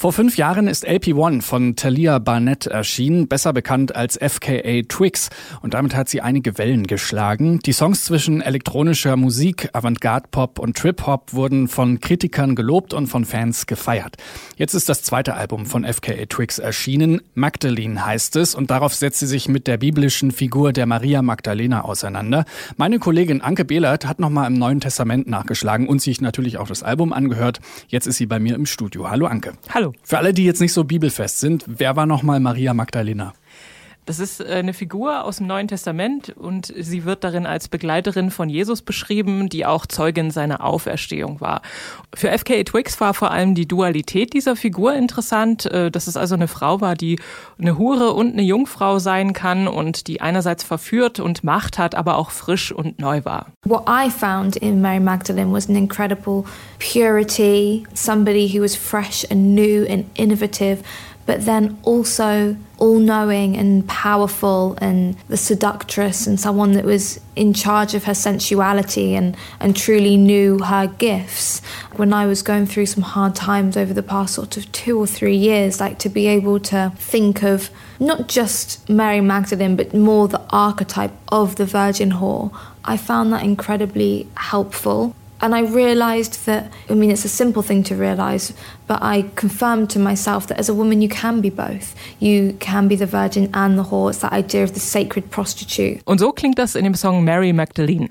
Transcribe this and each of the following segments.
Vor fünf Jahren ist LP1 von Talia Barnett erschienen, besser bekannt als FKA Twix. Und damit hat sie einige Wellen geschlagen. Die Songs zwischen elektronischer Musik, Avantgarde-Pop und Trip-Hop wurden von Kritikern gelobt und von Fans gefeiert. Jetzt ist das zweite Album von FKA Twix erschienen. Magdalene heißt es und darauf setzt sie sich mit der biblischen Figur der Maria Magdalena auseinander. Meine Kollegin Anke Behlert hat nochmal im Neuen Testament nachgeschlagen und sich natürlich auch das Album angehört. Jetzt ist sie bei mir im Studio. Hallo Anke. Hallo. Für alle, die jetzt nicht so bibelfest sind, wer war nochmal Maria Magdalena? Das ist äh, eine Figur aus dem Neuen Testament und sie wird darin als Begleiterin von Jesus beschrieben, die auch Zeugin seiner Auferstehung war. Für FKA Twix war vor allem die Dualität dieser Figur interessant, äh, dass es also eine Frau war, die eine Hure und eine Jungfrau sein kann und die einerseits verführt und Macht hat, aber auch frisch und neu war. What I found in Mary Magdalene was an incredible purity, somebody who was fresh and new and innovative. But then also all knowing and powerful and the seductress and someone that was in charge of her sensuality and, and truly knew her gifts. When I was going through some hard times over the past sort of two or three years, like to be able to think of not just Mary Magdalene, but more the archetype of the Virgin Whore, I found that incredibly helpful. And I realized that, I mean, it's a simple thing to realize, but I confirmed to myself that as a woman, you can be both. You can be the virgin and the whore. It's that idea of the sacred prostitute. Und so klingt das in dem Song Mary Magdalene.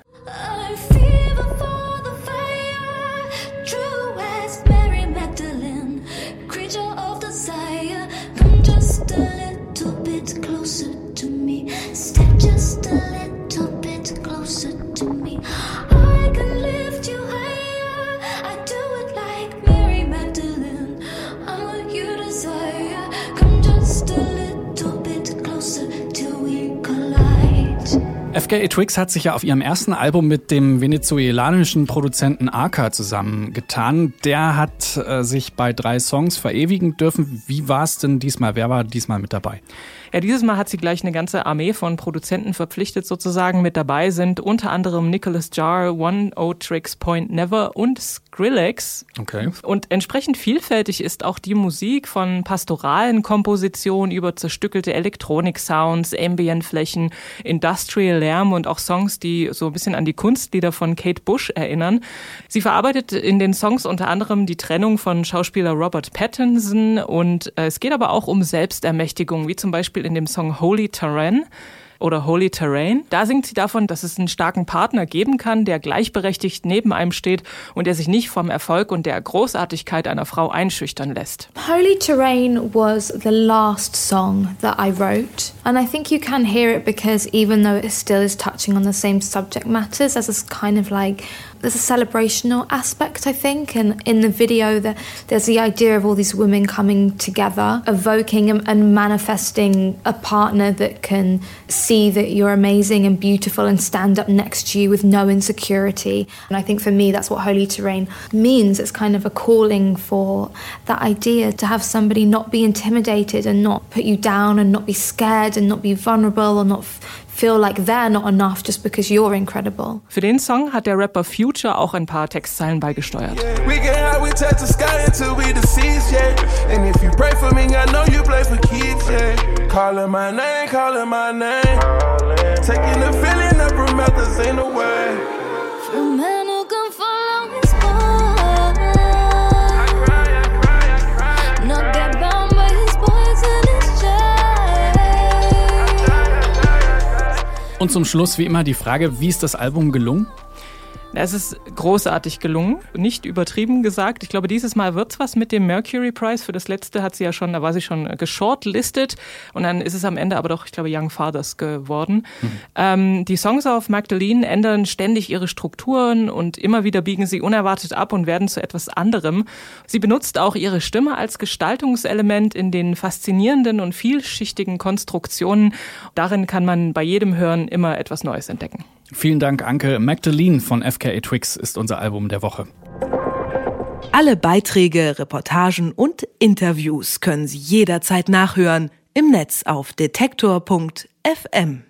FKA Twix hat sich ja auf ihrem ersten Album mit dem venezuelanischen Produzenten Arca zusammengetan. Der hat äh, sich bei drei Songs verewigen dürfen. Wie war es denn diesmal? Wer war diesmal mit dabei? Ja, dieses Mal hat sie gleich eine ganze Armee von Produzenten verpflichtet sozusagen. Mit dabei sind unter anderem Nicholas Jar, One O Tricks Point Never und Skrillex. Okay. Und entsprechend vielfältig ist auch die Musik von pastoralen Kompositionen über zerstückelte Elektronik-Sounds, Ambient-Flächen, Industrial-Lärm und auch Songs, die so ein bisschen an die Kunstlieder von Kate Bush erinnern. Sie verarbeitet in den Songs unter anderem die Trennung von Schauspieler Robert Pattinson und äh, es geht aber auch um Selbstermächtigung, wie zum Beispiel Beispiel in dem Song Holy Terrain oder Holy Terrain. Da singt sie davon, dass es einen starken Partner geben kann, der gleichberechtigt neben einem steht und der sich nicht vom Erfolg und der Großartigkeit einer Frau einschüchtern lässt. Holy Terrain was the last song that I wrote and I think you can hear it because even though it still is touching on the same subject matters as a kind of like there's a celebrational aspect, I think, and in the video, the, there's the idea of all these women coming together, evoking and, and manifesting a partner that can see that you're amazing and beautiful and stand up next to you with no insecurity. And I think for me, that's what Holy Terrain means. It's kind of a calling for that idea to have somebody not be intimidated and not put you down and not be scared and not be vulnerable or not feel like they're not enough just because you're incredible. Für den Song hat der Rapper Future auch ein paar Textzeilen beigesteuert. Calling my name, calling my name. Taking the feeling up from methods ain't no way. Und zum Schluss wie immer die Frage, wie ist das Album gelungen? Es ist großartig gelungen, nicht übertrieben gesagt. Ich glaube, dieses Mal wird's was mit dem Mercury Prize. Für das letzte hat sie ja schon, da war sie schon geshortlistet und dann ist es am Ende aber doch, ich glaube, Young Fathers geworden. Mhm. Ähm, die Songs auf Magdalene ändern ständig ihre Strukturen und immer wieder biegen sie unerwartet ab und werden zu etwas anderem. Sie benutzt auch ihre Stimme als Gestaltungselement in den faszinierenden und vielschichtigen Konstruktionen. Darin kann man bei jedem Hören immer etwas Neues entdecken. Vielen Dank, Anke. Magdalene von FKA Twix ist unser Album der Woche. Alle Beiträge, Reportagen und Interviews können Sie jederzeit nachhören im Netz auf detektor.fm.